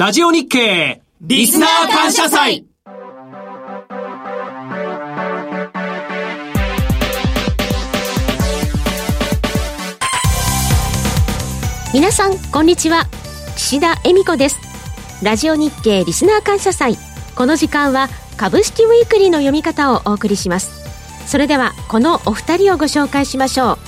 ラジオ日経リスナー感謝祭。皆さんこんにちは。岸田恵美子です。ラジオ日経リスナー感謝祭。この時間は株式ウィークリーの読み方をお送りします。それではこのお二人をご紹介しましょう。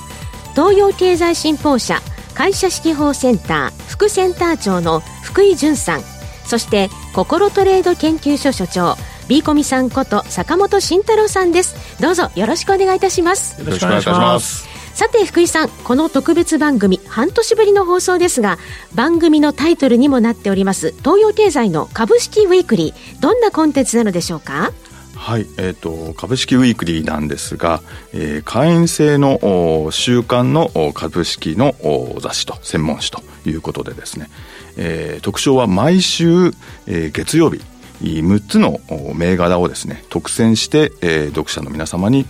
東洋経済新報社会社指揮法センター副センター長の福井淳さん。そして心トレード研究所所長ビーコミさんこと坂本慎太郎さんです。どうぞよろしくお願いいたします。よろしくお願いします。さて福井さんこの特別番組半年ぶりの放送ですが番組のタイトルにもなっております東洋経済の株式ウィークリーどんなコンテンツなのでしょうか？はい、えっ、ー、と、株式ウィークリーなんですが、えー、会員制の週間の株式の雑誌と専門誌ということでですね、えー、特徴は毎週、えー、月曜日、6つの銘柄をですね特選して、えー、読者の皆様に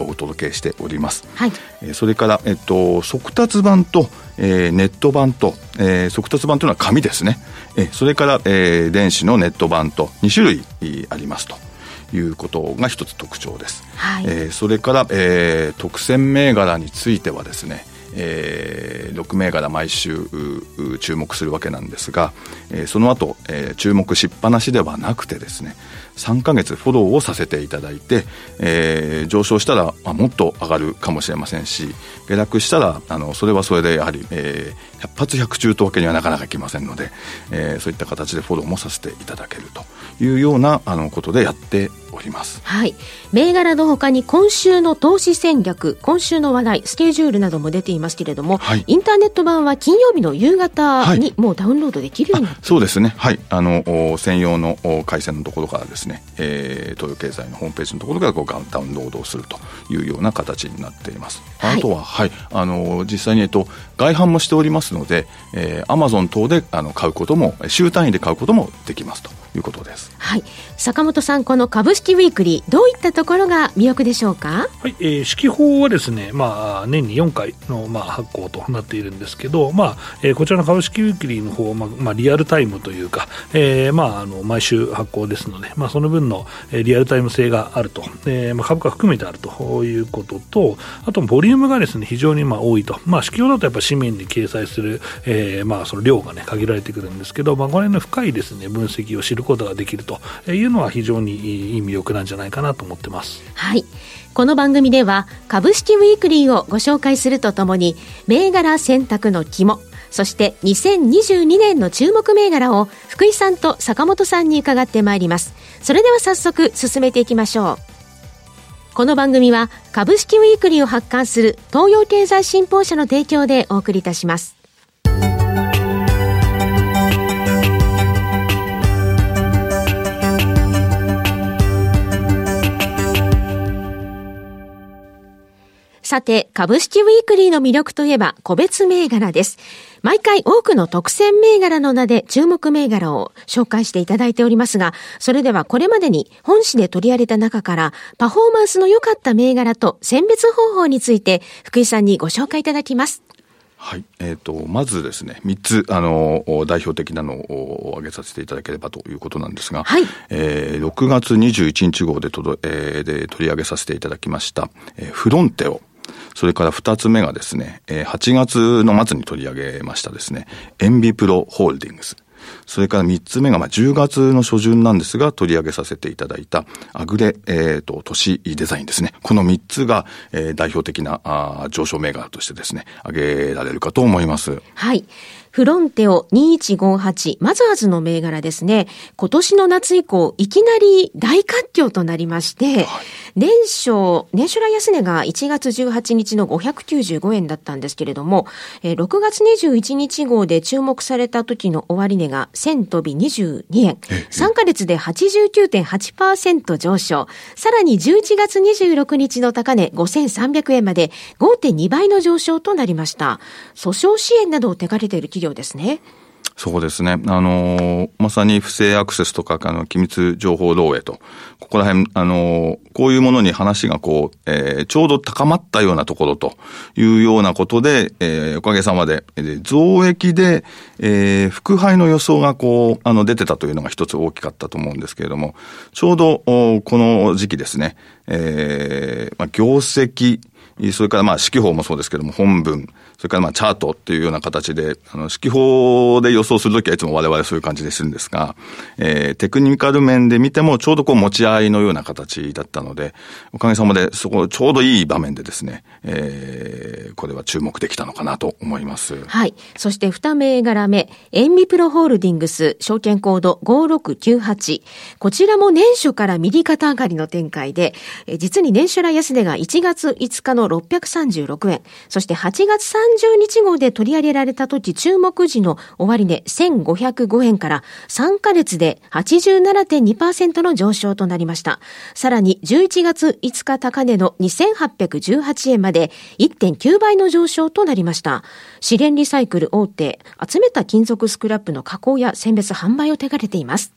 お届けしております、はい、それから、えっと、速達版と、えー、ネット版と、えー、速達版というのは紙ですね、えー、それから、えー、電子のネット版と2種類ありますと。いうことが一つ特徴です、はい、えー、それから、えー、特選銘柄についてはですねえー、6銘柄毎週注目するわけなんですが、えー、その後、えー、注目しっぱなしではなくてですね3か月フォローをさせていただいて、えー、上昇したら、まあ、もっと上がるかもしれませんし下落したらあのそれはそれでやはり、えー、100発100中とわけにはなかなかいきませんので、えー、そういった形でフォローもさせていただけるというようなあのことでやっております。はい。銘柄のほかに今週の投資戦略、今週の話題、スケジュールなども出ていますけれども、はい、インターネット版は金曜日の夕方にもうダウンロードできるようになって、はい、そうですね。はい。あの、専用の回線のところからですね、えー、東洋経済のホームページのところからこうダウンロードをするというような形になっています。あとは、はい、あの、実際に、えっと、外販もしておりますので、えー、アマゾン等であの買うことも、週単位で買うこともできますということです。はい。坂本さん、この株式ウィークリー、どういったところが魅力でしょうか？はい、えー、法はですね、まあ、年に4回の、まあ、発行となっているんですけど、まあ、えー、こちらの株式ウィークリーの方は、まあ、まあ、リアルタイムというか、えー、まあ、あの、毎週発行ですので、まあ、その分の、えー、リアルタイム性があると、えー、まあ、株価含めてあるということと、あと、ボリュームがですね、非常にまあ多いと。まあ、指揮法だとやっぱ紙面に掲載する、えー、まあ、その量がね、限られてくるんですけど、まあ、これの深いですね、分析を知るることができるというのは非常にいい魅力なんじゃないかなと思ってます。はい。この番組では株式ウィークリーをご紹介するとともに銘柄選択の肝そして2022年の注目銘柄を福井さんと坂本さんに伺ってまいりますそれでは早速進めていきましょうこの番組は株式ウィークリーを発刊する東洋経済新報社の提供でお送りいたしますさて、株式ウィークリーの魅力といえば、個別銘柄です。毎回多くの特選銘柄の名で注目銘柄を紹介していただいておりますが、それではこれまでに本誌で取り上げた中から、パフォーマンスの良かった銘柄と選別方法について、福井さんにご紹介いただきます。はい。えっ、ー、と、まずですね、3つ、あの、代表的なのを挙げさせていただければということなんですが、はい。えー、6月21日号でとど、えー、で取り上げさせていただきました、えー、フロンテオ。それから2つ目がですね、8月の末に取り上げましたですね、エンビプロホールディングス。それから3つ目が、まあ、10月の初旬なんですが、取り上げさせていただいた、アグレ、えっ、ー、と、都市デザインですね。この3つが、えー、代表的なあ上昇銘柄としてですね、挙げられるかと思います。はい。フロンテオ2158マザーズの銘柄ですね。今年の夏以降、いきなり大活況となりまして、はい、年初、年初来安値が1月18日の595円だったんですけれども、えー、6月21日号で注目された時の終値が1000飛び22円。3ヶ月で89.8%上昇。さらに11月26日の高値5300円まで5.2倍の上昇となりました。訴訟支援などを手掛けている企業ですね。そうですね。あの、まさに不正アクセスとか、あの、機密情報漏洩と、ここら辺、あの、こういうものに話がこう、えー、ちょうど高まったようなところというようなことで、えー、おかげさまで、え、増益で、えー、副配の予想がこう、あの、出てたというのが一つ大きかったと思うんですけれども、ちょうど、この時期ですね、えー、まあ、業績、それからまあ、指揮法もそうですけども、本文、それからまあチャートっていうような形で、あの、指揮法で予想するときはいつも我々そういう感じでするんですが、えー、テクニカル面で見てもちょうどこう持ち合いのような形だったので、おかげさまでそこちょうどいい場面でですね、えー、これは注目できたのかなと思います。はい。そして二銘柄目、エンビプロホールディングス、証券コード5698。こちらも年初から右肩上がりの展開で、実に年初来安値が1月5日の636円、そして8月30日号で取り上げられた時、注目時の終値1505円から3ヶ月で87.2%の上昇となりました。さらに11月5日高値の2818円まで1.9倍の上昇となりました。資源リサイクル大手、集めた金属スクラップの加工や選別販売を手掛けています。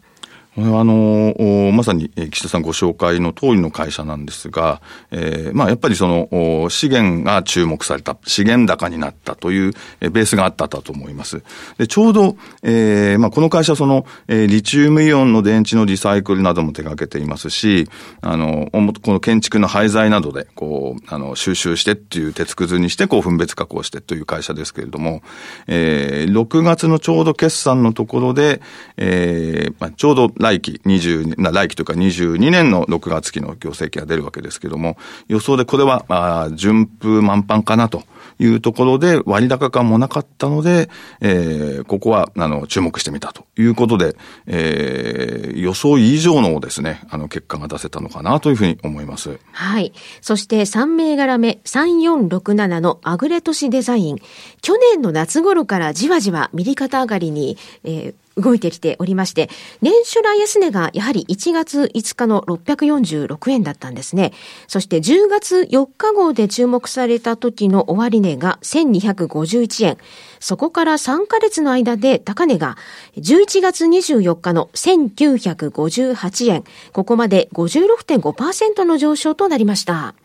これはあの、まさに岸田さんご紹介の通りの会社なんですが、えー、まあやっぱりその資源が注目された、資源高になったというベースがあったと思います。で、ちょうど、えー、まあこの会社その、リチウムイオンの電池のリサイクルなども手掛けていますし、あの、この建築の廃材などで、こう、あの、収集してっていう鉄くずにして、こう分別加工してという会社ですけれども、えー、6月のちょうど決算のところで、えー、まあちょうど来期20、来期というか22年の6月期の業績が出るわけですけども、予想でこれは、あ、順風満帆かなと。いうところで割高感もなかったので、えー、ここは、あの、注目してみたということで、えー、予想以上のですね、あの、結果が出せたのかなというふうに思います。はい。そして3銘柄目、3467のアグレトシデザイン。去年の夏頃からじわじわ右肩上がりに、えー、動いてきておりまして、年初来安値がやはり1月5日の646円だったんですね。そして10月4日号で注目された時の終値が1251円。そこから3ヶ月の間で高値が11月24日の1958円。ここまで56.5%の上昇となりました。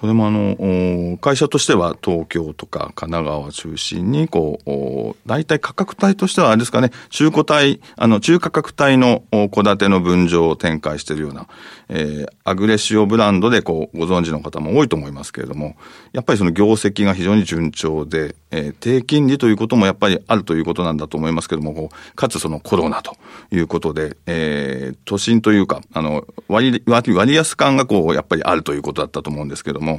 これもあの、会社としては東京とか神奈川を中心に、こう、大体価格帯としてはあれですかね、中古帯、あの、中価格帯の戸建ての分譲を展開しているような、えー、アグレッシオブランドでこう、ご存知の方も多いと思いますけれども、やっぱりその業績が非常に順調で、えー、低金利ということもやっぱりあるということなんだと思いますけれども、かつそのコロナということで、えー、都心というか、あの、割、割、割安感がこう、やっぱりあるということだったと思うんですけども、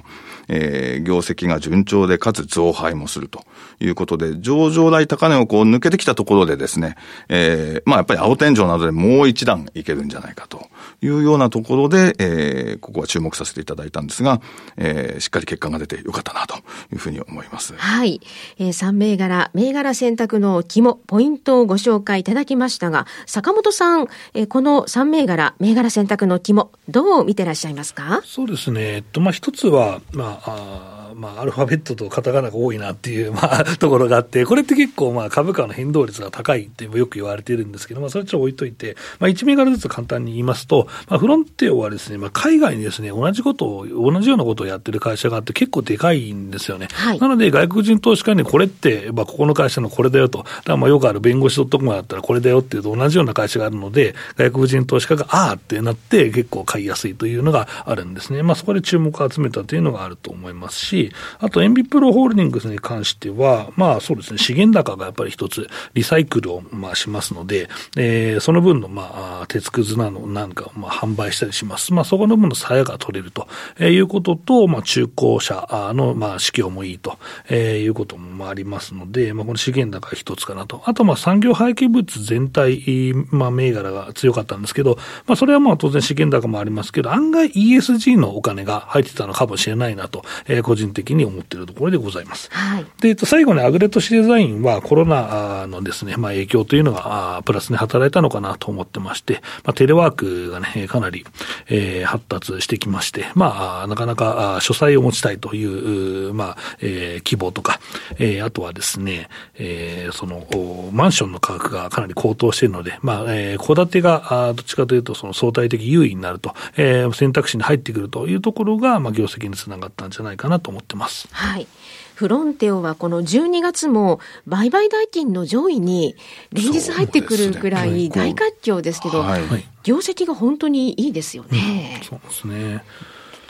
えー、業績が順調で、かつ増配もするということで、上場来高値をこう抜けてきたところでですね、えー、まあやっぱり青天井などでもう一段いけるんじゃないかというようなところで、えー、ここは注目させていただいたんですが、えー、しっかり結果が出てよかったなというふうに思います。はい。えー、3銘柄、銘柄選択の肝、ポイントをご紹介いただきましたが、坂本さん、えー、この3銘柄、銘柄選択の肝、どう見てらっしゃいますか？そうですね。えっと、まあ、一つは、まあ、あまあ、アルファベットとカタカナが多いなっていう、まあ、ところがあって、これって結構、まあ、株価の変動率が高いってよく言われているんですけど、まあ、それちょっと置いといて、まあ、1銘柄ずつ簡単に言いますと、まあ、フロンテオはですね、まあ、海外にですね、同じことを、同じようなことをやってる会社があって、結構でかいんですよね。はい、なので、外国人投資家にこれって、まあ、ここの会社のこれだよと、だからまあよくある弁護士 .com だったらこれだよっていうと同じような会社があるので、外国人投資家がああってなって、結構買いやすいというのがあるんですね。まあ、そこで注目を集めたというのがあると思いますし、あと、エンビプロホールディングスに関しては、まあそうですね、資源高がやっぱり一つ、リサイクルをまあしますので、えー、その分のまあ、鉄くずなのなんかをまあ販売したりします。まあそこの分の鞘が取れるということと、まあ中古車のまあ市況もいいということもありますので、まあこの資源高一つかなと。あとまあ産業廃棄物全体、まあ銘柄が強かったんですけど、まあそれはまあ当然資源高もありますけど、案外 ESG のお金が入ってたのかもしれないなと、えー、個人人的に思っているところでございます。はい。で、えっと、最後にアグレットシデザインはコロナのですね、まあ影響というのが、あプラスに働いたのかなと思ってまして、まあテレワークがね、かなり、えー、発達してきまして、まあ、なかなか書斎を持ちたいという、まあ、えー、希望とか、えー、あとはですね、えー、その、マンションの価格がかなり高騰しているので、まあ、えー、戸建てが、あどっちかというと、その相対的優位になると、えー、選択肢に入ってくるというところが、まあ、業績につながったんじゃないかなと思ってます。はい。フロンテオはこの12月も売買代金の上位に連日入ってくるくらい大活況ですけど、はい、業績が本当にいいですよね。うん、そうですね。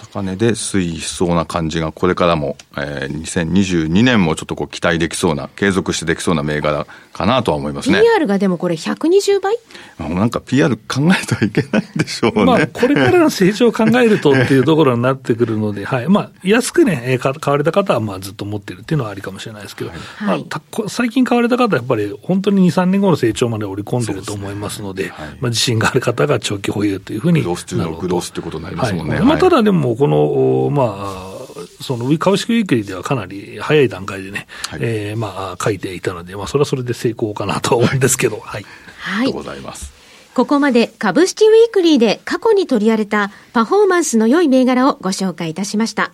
高値で推移しそうな感じが、これからも、えー、2022年もちょっとこう期待できそうな、継続してできそうな銘柄かなとは思いますね。PR がでもこれ120倍なんか PR 考えてはいけないでしょうね。まあ、これからの成長を考えるとっていうところになってくるので、はい。まあ、安くね、買われた方はまあずっと持ってるっていうのはありかもしれないですけど、はい、まあ、最近買われた方はやっぱり本当に2、3年後の成長まで織り込んでると思いますので、でねはい、まあ、自信がある方が長期保有というふうになると。グロース中のグロースってことになりますもんね。はい、まあ、ただでも、この、まあ、その株式ウィークリーではかなり早い段階でね、はい、えー、まあ、書いていたので、まあ、それはそれで成功かなと思うんですけど、はい。はい。とございます。ここまで株式ウィークリーで過去に取り上げたパフォーマンスの良い銘柄をご紹介いたしました。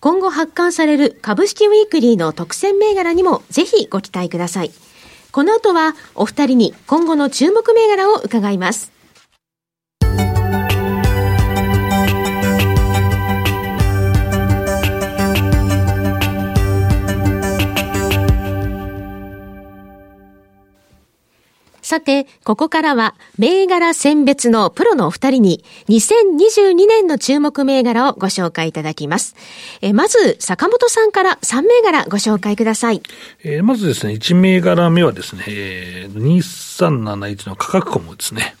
今後発刊される株式ウィークリーの特選銘柄にもぜひご期待ください。この後はお二人に今後の注目銘柄を伺います。さて、ここからは、銘柄選別のプロのお二人に、2022年の注目銘柄をご紹介いただきます。えまず、坂本さんから3銘柄ご紹介ください。え、まずですね、1銘柄目はですね、えー、2371の価格コムですね。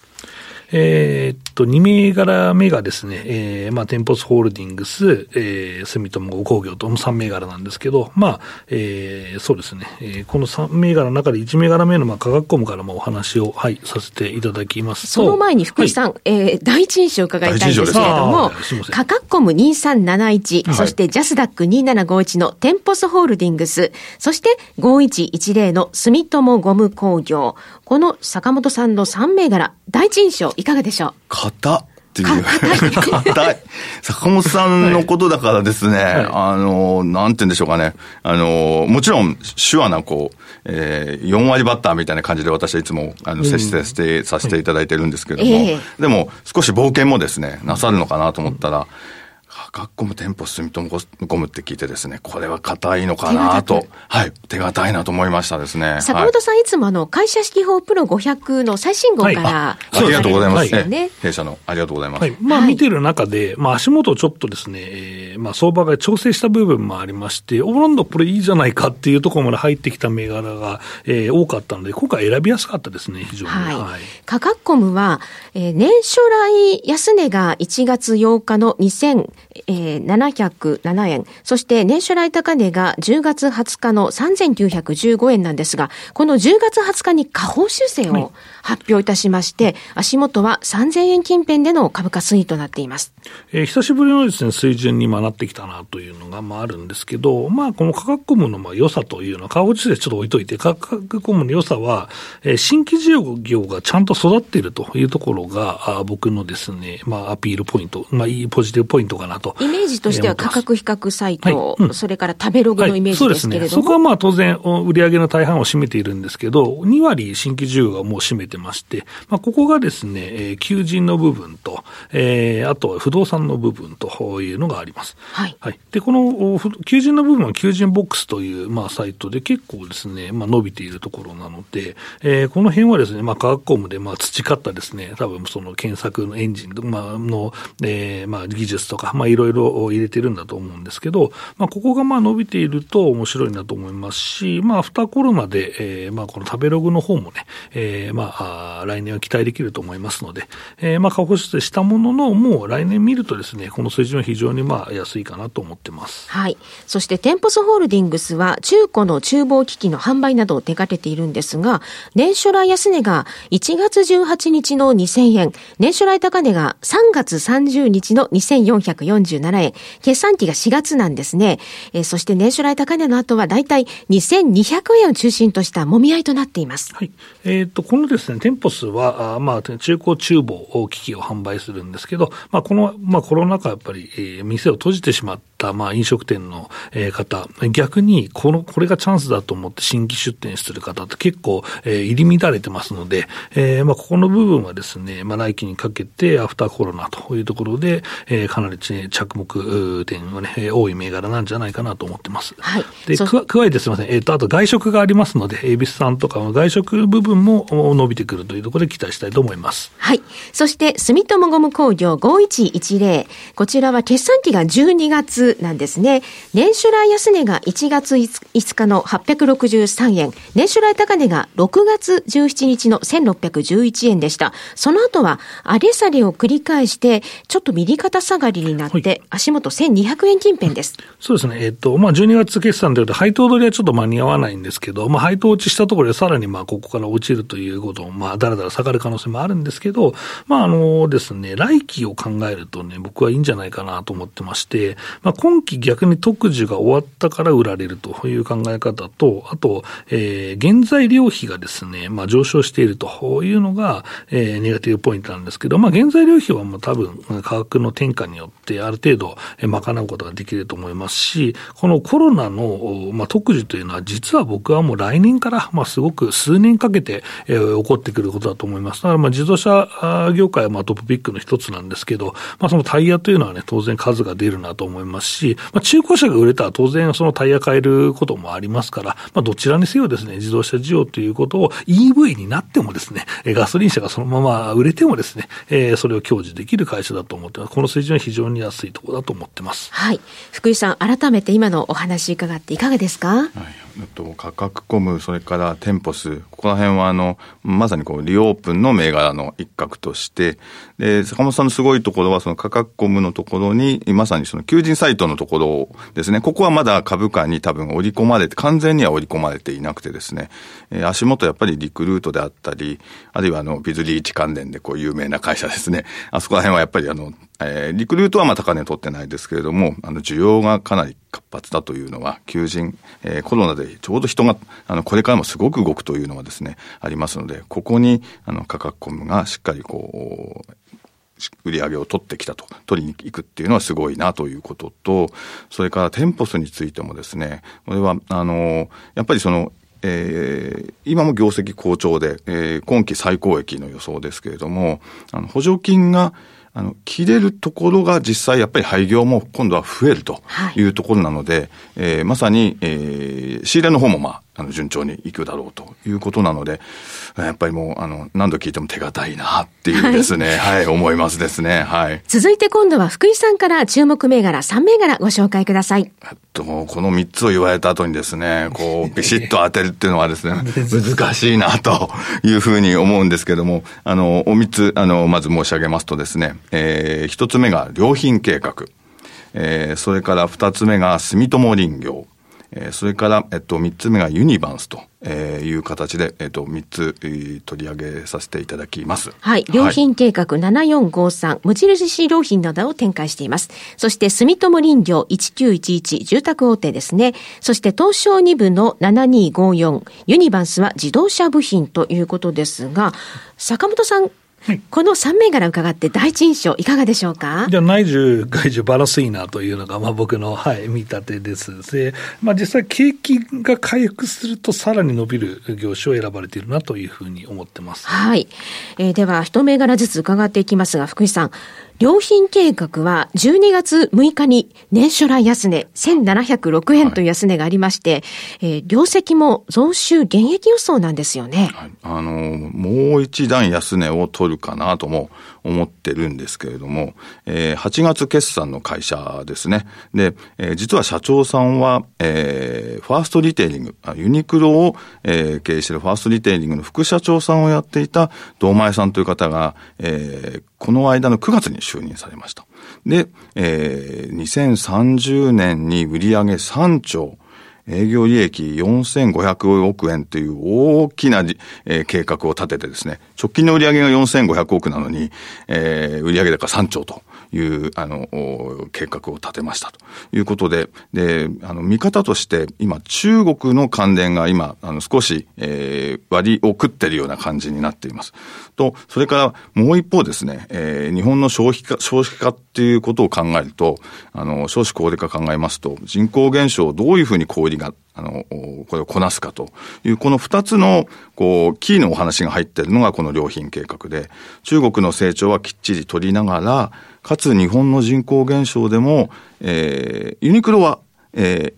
えー、っと、2銘柄目がですね、えー、まあ、テンポスホールディングス、えー、住友工業との3銘柄なんですけど、まあ、えー、そうですね、えー、この3銘柄の中で1銘柄目の、まあ、科学コムからもお話を、はい、させていただきますと。その前に福井さん、はい、えー、第一印象を伺いたいんですけれども、価格コム2371、はい、そしてジャスダック2751のテンポスホールディングス、そして5110の住友ゴム工業、この坂本さんの3銘柄、第一印象いかがでしょう？硬っ。てい。う。硬い。坂本さんのことだからですね、はい、あの、なんて言うんでしょうかね。あの、もちろん、手話な、こう、えー、4割バッターみたいな感じで私はいつも、あの、接してさせていただいてるんですけれども、えー、でも、少し冒険もですね、なさるのかなと思ったら、うん学校も店舗住友ゴムって聞いてですね、これは硬いのかなと、はい、手堅いなと思いましたですね。坂本さん、はい、いつもあの、会社式法プロ500の最新号から、はい、あありがとうございます。ね、弊社のありがとうございます。はい、まあ、見てる中で、まあ、足元ちょっとですね、えー、まあ、相場が調整した部分もありまして、オーランドこれいいじゃないかっていうところまで入ってきた銘柄が、えー、多かったので、今回選びやすかったですね、非常に。はい。はい、価格コムは、えー、年初来安値が1月8日の2000、えー、707円。そして年初来高値が10月20日の3915円なんですが、この10月20日に下方修正を発表いたしまして、はい、足元は3000円近辺での株価推移となっています。えー、久しぶりのですね、水準になってきたなというのが、まああるんですけど、まあこの価格コムのまあ良さというのは、下方修正ちょっと置いといて、価格コムの良さは、えー、新規事業がちゃんと育っているというところが、あ僕のですね、まあアピールポイント、まあいいポジティブポイントかなと。イメージとしては価格比較サイト、はいうん、それから食べログのイメージですけれども、はい、そ、ね、こはまあ当然、売上の大半を占めているんですけど、2割新規需要がもう占めてまして、まあ、ここがですね、えー、求人の部分と、えー、あと不動産の部分というのがあります。はい。はい、で、この求人の部分は求人ボックスという、まあ、サイトで結構ですね、まあ、伸びているところなので、えー、この辺はですね、まあ、科学コムで、まあ、培ったですね、多分その検索のエンジン、まあ、の、えー、まあ、技術とか、まあ、いろいろ入れてるんだと思うんですけど、まあ、ここがまあ伸びていると面白いなと思いますし、まあ、アフターコロナで、えー、まあ、この食べログの方もね、えー、まあ、来年は期待できると思いますので、えー、まあ、過去出したものの、もう来年見るとですね、この水準は非常にまあ、安いかなと思ってます。はい。そして、テンポスホールディングスは、中古の厨房機器の販売などを手掛けているんですが、年初来安値が1月18日の2000円、年初来高値が3月30日の2440 1237円。決算期が4月なんですね。えー、そして年初来高値の後はだいたい2200円を中心としたもみ合いとなっています。はい。えっ、ー、と、このですね、ね、店舗数は、あまあ、中古厨房機器を販売するんですけど、まあ、この、まあ、コロナ禍やっぱり、えー、店を閉じてしまってた、まあ、飲食店の、えー、方、逆に、この、これがチャンスだと思って新規出店する方って結構、えー、入り乱れてますので、えー、まあ、ここの部分はですね、まあ、来期にかけて、アフターコロナというところで、えー、かなり、ね、着目点はね、多い銘柄なんじゃないかなと思ってます。はい。で、加えてすみません、えっ、ー、と、あと外食がありますので、恵比寿さんとか外食部分も伸びてくるというところで期待したいと思います。はい。そして、住友ゴム工業5110。こちらは決算期が12月なんですね。年初来安値が1月5日の863円。年初来高値が6月17日の1611円でした。その後は、上げ下げを繰り返して、ちょっと右肩下がりになって、足元1200円近辺です。そうですね。えっ、と、まあ、12月決算というと、配当取りはちょっと間に合わないんですけど、まあ、配当落ちしたところでさらにまあ、ここから落ちるということも、まあ、だらだら下がる可能性もあるんですけど、まあ、あのですね、来期を考えるとね、僕はいいんじゃないかなと思ってまして、まあ、今期逆に特需が終わったから売られるという考え方と、あと、えー、原材料費がですね、まあ、上昇しているというのが、えー、ネガティブポイントなんですけど、まあ、原材料費はもう多分、価格の転嫁によってある程度、賄うことができると思いますし、このコロナの、まあ、特需というのは、実は僕はもう来年から、まあ、すごく数年かけて、えー、起こってくることだと思います。だから、まあ、自動車業界はまあトップピックの一つなんですけど、まあ、そのタイヤというのはね、当然数が出るなと思いますし、まあ、中古車が売れたら当然そのタイヤ変えることもありますから、まあ、どちらにせよですね、自動車需要ということを EV になってもですね、ガソリン車がそのまま売れてもですね、えー、それを享受できる会社だと思ってます。この水準は非常に安いところだと思ってます。はい。福井さん、改めて今のお話伺っていかがですか？はい。と価格コム、それからテンポス、ここら辺はあの、まさにこう、リオープンの銘柄の一角として、で、坂本さんのすごいところは、その価格コムのところに、まさにその求人サイトのところですね、ここはまだ株価に多分織り込まれて、完全には織り込まれていなくてですね、えー、足元やっぱりリクルートであったり、あるいはあの、ビズリーチ関連でこう有名な会社ですね、あそこら辺はやっぱりあの、えー、リクルートはまあ高値取ってないですけれども、あの、需要がかなり活発だというのは、求人、えー、コロナでちょうど人が、あの、これからもすごく動くというのはですね、ありますので、ここに、あの、価格コムがしっかりこう、売り上げを取ってきたと、取りに行くっていうのはすごいなということと、それからテンポスについてもですね、これは、あの、やっぱりその、えー、今も業績好調で、えー、今期最高益の予想ですけれども、あの補助金があの、切れるところが実際やっぱり廃業も今度は増えるというところなので、はい、えー、まさに、えー、仕入れの方もまあ、あの、順調にいくだろうということなので、やっぱりもう、あの、何度聞いても手堅いなっていうですね、はい、はい、思いますですね。はい。続いて今度は福井さんから注目銘柄3銘柄ご紹介ください。えっと、この3つを言われた後にですね、こう、ビシッと当てるっていうのはですね、難しいなというふうに思うんですけども、あの、お3つ、あの、まず申し上げますとですね、えー、1つ目が良品計画。えー、それから2つ目が住友林業。えー、それから、えっと、3つ目がユニバンスと。えー、いう形で、えっ、と、3つ、えー、取り上げさせていただきます。はい。良品計画7453、無印良品などを展開しています。そして、住友林業1911、住宅大手ですね。そして、東証2部の7254、ユニバンスは自動車部品ということですが、坂本さん、この3銘柄伺って第一印象いかがでしょうか？じゃ内需、外需バランスいいなというのが、まあ僕の、はい、見立てです。で、まあ実際景気が回復するとさらに伸びる業種を選ばれているなというふうに思ってます。はい。えー、では、一銘柄ずつ伺っていきますが、福井さん、良品計画は12月6日に年初来安値1706円という安値がありまして、はい、えー、業績も増収減益予想なんですよね。はい、あの、もう一段安値を取るかなとも思ってるんですけれども、えー、8月決算の会社ですね。で、えー、実は社長さんは、えー、ファーストリテイリング、ユニクロを、えー、経営しているファーストリテイリングの副社長さんをやっていた堂前さんという方が、えー、この間の9月に就任されました。で、えー、2030年に売上3兆、営業利益4500億円という大きな、えー、計画を立ててですね、直近の売上が4500億なのに、えー、売上高3兆と。いう、あの、計画を立てましたということで、で、あの、見方として、今、中国の関連が今、あの、少し、えー、割を食ってるような感じになっています。と、それからもう一方ですね、えー、日本の消費化、少子化っていうことを考えると、あの、少子高齢化考えますと、人口減少をどういうふうに小売りがあの、これをこなすかという、この二つの、こう、キーのお話が入っているのがこの良品計画で、中国の成長はきっちり取りながら、かつ日本の人口減少でも、えー、ユニクロは、えー、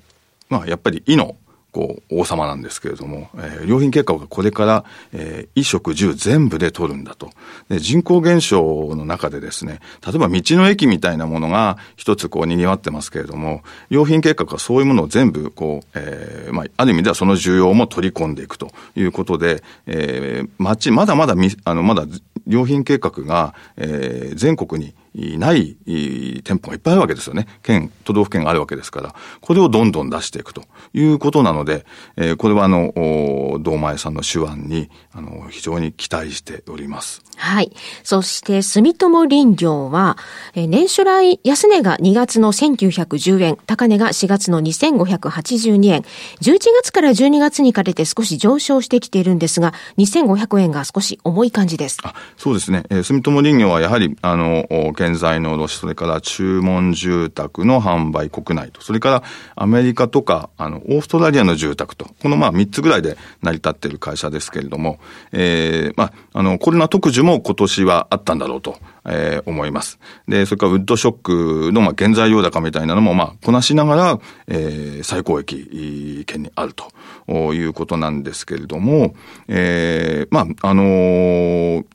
まあ、やっぱり、いのこう、王様なんですけれども、えー、良品計画がこれから、えー、衣食住全部で取るんだと。で、人口減少の中でですね、例えば道の駅みたいなものが一つこう賑わってますけれども、良品計画はそういうものを全部こう、えー、まあ、ある意味ではその需要も取り込んでいくということで、えー、町、まだまだみ、あの、まだ良品計画が、えー、全国にない店舗がいっぱいあるわけですよね。県、都道府県があるわけですから、これをどんどん出していくということなので、え、これはあの、道前さんの手腕に、あの、非常に期待しております。はい。そして、住友林業は、年初来安値が2月の1910円、高値が4月の2582円、11月から12月にかけて少し上昇してきているんですが、2500円が少し重い感じです。あそうですね。えー、住友林業はやはり、あの、建材の卸、それから注文住宅の販売国内と、それからアメリカとか、あの、オーストラリアの住宅と、このまあ3つぐらいで成り立っている会社ですけれども、えー、まあ、あの、コロナ特需も今年はあったんだろうと。えー、思います。で、それからウッドショックの、まあ、原材料高みたいなのも、まあ、こなしながら、えー、最高益圏にあるということなんですけれども、えー、まあ、あのー、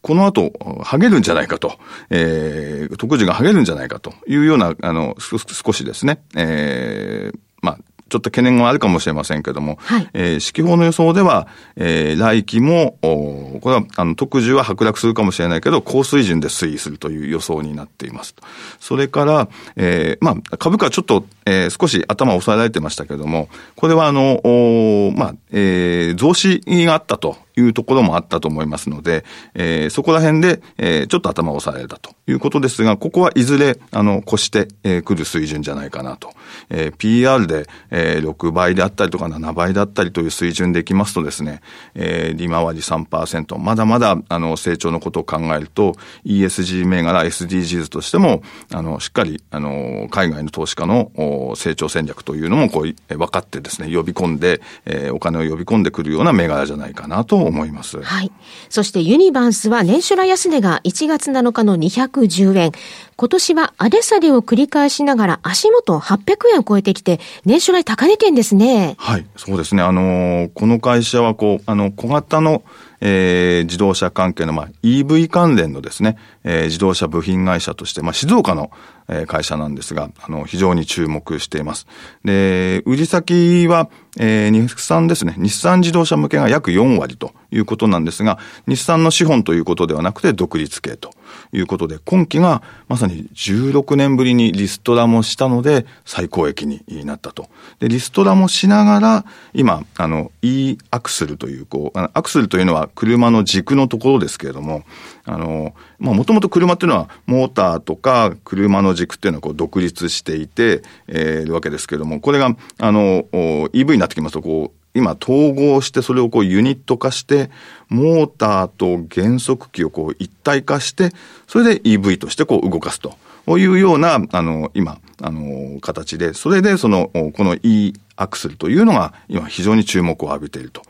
この後、剥げるんじゃないかと、えー、特需が剥げるんじゃないかというような、あの、少しですね、えー、まあ、ちょっと懸念があるかもしれませんけども、はい、えー、指揮法の予想では、えー、来期も、おこれは、あの、特需は剥落するかもしれないけど、高水準で推移するという予想になっています。それから、えー、まあ、株価はちょっと、えー、少し頭を押さえられてましたけども、これはあの、おまあ、えー、増資があったというところもあったと思いますので、えー、そこら辺で、えー、ちょっと頭を押されたということですが、ここはいずれ、あの、越してく、えー、る水準じゃないかなと。えー、PR で、えー、6倍であったりとか7倍であったりという水準でいきますとですね、えー、利回り3%、まだまだ、あの、成長のことを考えると、ESG 銘柄 SDGs としても、あの、しっかり、あの、海外の投資家の成長戦略というのも、こう、分かってですね、呼び込んで、えー、お金を呼び込んでくるような銘柄じゃないかなと思います。はい。そしてユニバンスは年初来安値が1月7日の210円。今年は荒れ下げを繰り返しながら足元800円を超えてきて、年初来高値圏ですね。はい。そうですね。あのー、この会社はこう、あの、小型のえー、自動車関係の、まあ、EV 関連のですね、えー、自動車部品会社として、まあ、静岡の、えー、会社なんですが、あの、非常に注目しています。で、売り先は、えー、日産ですね。日産自動車向けが約4割ということなんですが、日産の資本ということではなくて独立系ということで、今期がまさに16年ぶりにリストラもしたので、最高益になったと。で、リストラもしながら、今、あの、E アクスルという、こう、アクスルというのは車の軸のところですけれども、あの、まあ、もともと車っていうのは、モーターとか車の軸っていうのはこう独立していて、えー、るわけですけれども、これが、あの、EV になってきますと、こう、今統合してそれをこうユニット化して、モーターと減速機をこう一体化して、それで EV としてこう動かすと。いうような、あの、今、あの、形で、それでその、この E アクセルというのが今非常に注目を浴びていると。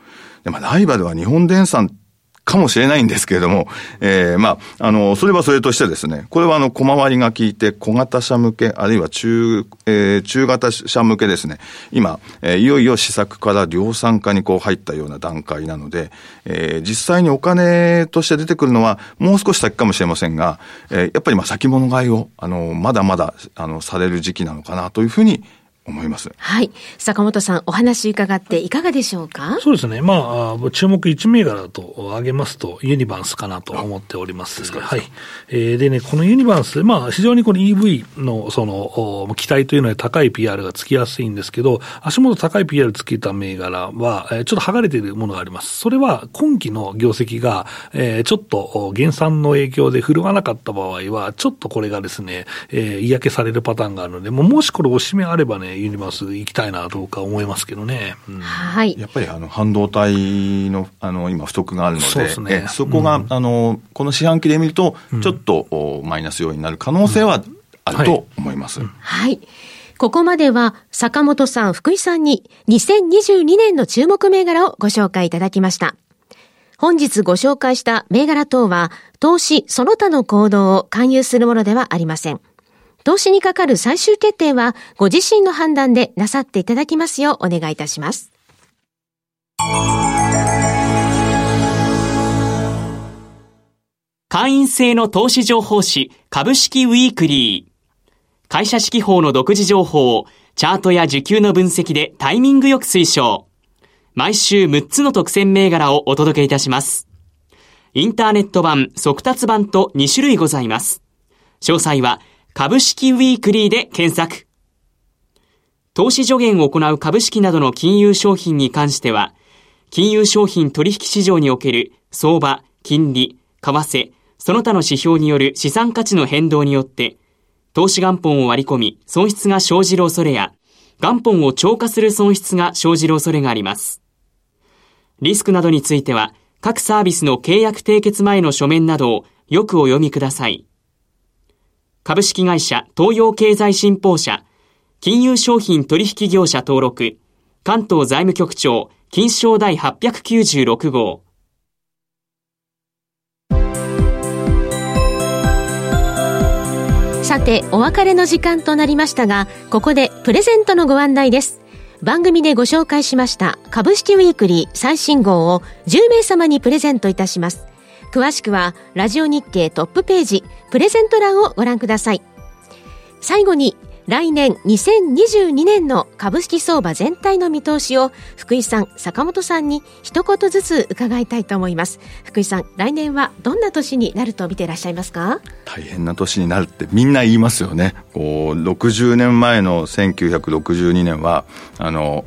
で、まあ、ライバルは日本電産かもしれないんですけれども、えー、まあ、あの、それはそれとしてですね、これはあの、小回りが効いて小型車向け、あるいは中、えー、中型車向けですね、今、えー、いよいよ試作から量産化にこう入ったような段階なので、えー、実際にお金として出てくるのはもう少し先かもしれませんが、えー、やっぱりまあ先物買いを、あの、まだまだ、あの、される時期なのかなというふうに思います。はい。坂本さん、お話伺っていかがでしょうか？そうですね。まあ、注目1銘柄と挙げますと、ユニバンスかなと思っております。はい。えー、でね、このユニバンス、まあ、非常にこの EV の、その、期待というのは高い PR がつきやすいんですけど、足元高い PR つけた銘柄は、えー、ちょっと剥がれているものがあります。それは、今期の業績が、えー、ちょっと減産の影響で振るわなかった場合は、ちょっとこれがですね、えー、嫌気されるパターンがあるので、ももしこれおしめあればね、ユニバース行きたいなとか思いますけどね。うん、はい。やっぱりあの半導体のあの今不足があるので、そうですね、そこが、うん、あのこの四半期で見るとちょっと、マイナス要因になる可能性はあると思います。はい、はいここまでは坂本さん、福井さんに2022年の注目銘柄をご紹介いただきました。本日ご紹介した銘柄等は、投資その他の行動を勧誘するものではありません。投資にかかる最終決定は、ご自身の判断でなさっていただきますようお願いいたします。会員制の投資情報誌、株式ウィークリー。会社指揮法の独自情報を、チャートや受給の分析でタイミングよく推奨。毎週6つの特選銘柄をお届けいたします。インターネット版、速達版と2種類ございます。詳細は株式ウィークリーで検索。投資助言を行う株式などの金融商品に関しては、金融商品取引市場における相場、金利、為替、その他の指標による資産価値の変動によって、投資元本を割り込み損失が生じる恐れや、元本を超過する損失が生じる恐れがあります。リスクなどについては、各サービスの契約締結前の書面などをよくお読みください。株式会社東洋経済新報社、金融商品取引業者登録、関東財務局長、金賞第896号。さて、お別れの時間となりましたが、ここでプレゼントのご案内です。番組でご紹介しました株式ウィークリー最新号を10名様にプレゼントいたします。詳しくは、ラジオ日経トップページ、プレゼント欄をご覧ください。最後に、来年2022年の株式相場全体の見通しを福井さん、坂本さんに一言ずつ伺いたいと思います。福井さん、来年はどんな年になると見ていらっしゃいますか？大変な年になるってみんな言いますよね。こう、60年前の1962年は、あの、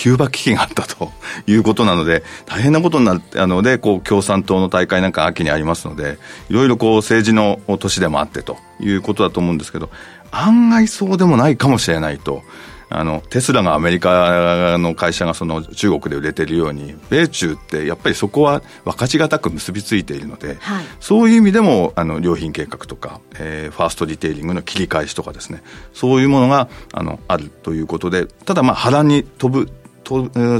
キューバ危機があったということなので、大変なことになったので、こう、共産党の大会なんか秋にありますので、いろいろこう、政治の年でもあってということだと思うんですけど、案外そうでもないかもしれないと。あの、テスラがアメリカの会社がその中国で売れてるように、米中ってやっぱりそこは分かちがたく結びついているので、はい、そういう意味でも、あの、良品計画とか、えー、ファーストリテイリングの切り返しとかですね、そういうものが、あの、あるということで、ただまあ波乱に飛ぶと、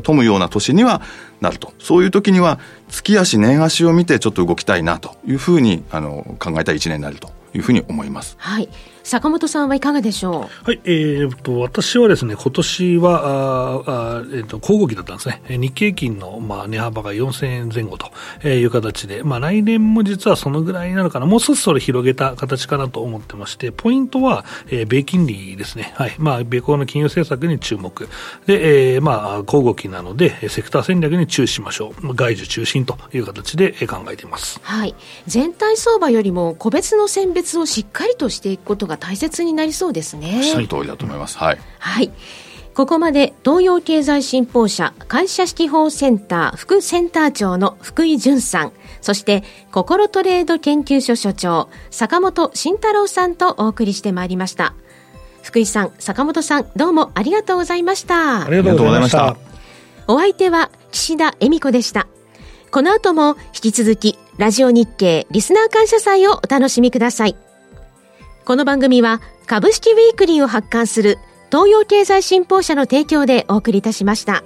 富むような年にはなると。そういう時には、月足、年足を見てちょっと動きたいなというふうに、あの、考えた一年になるというふうに思います。はい。坂本さんはいかがでしょう？はい、えー、と、私はですね、今年は、ああえー、と、交互期だったんですね。日経金の、まあ、値幅が4000円前後という形で、まあ、来年も実はそのぐらいになるかな。もう少しそれ広げた形かなと思ってまして、ポイントは、えー、米金利ですね。はい。まあ、米国の金融政策に注目。で、えー、まあ、交互期なので、セクター戦略に注視しましょう。外需中心という形で考えています。はい。全体相場よりも個別の選別をしっかりとしていくことが大切になりそうですね。おっしゃる通りだと思います。はい。はい。ここまで東洋経済新報社会社指揮法センター副センター長の福井淳さん、そして心トレード研究所所長坂本慎太郎さんとお送りしてまいりました。福井さん、坂本さん、どうもありがとうございました。ありがとうございました。お相手は岸田恵美子でした。この後も引き続きラジオ日経リスナー感謝祭をお楽しみください。この番組は株式ウィークリーを発刊する東洋経済新報社の提供でお送りいたしました。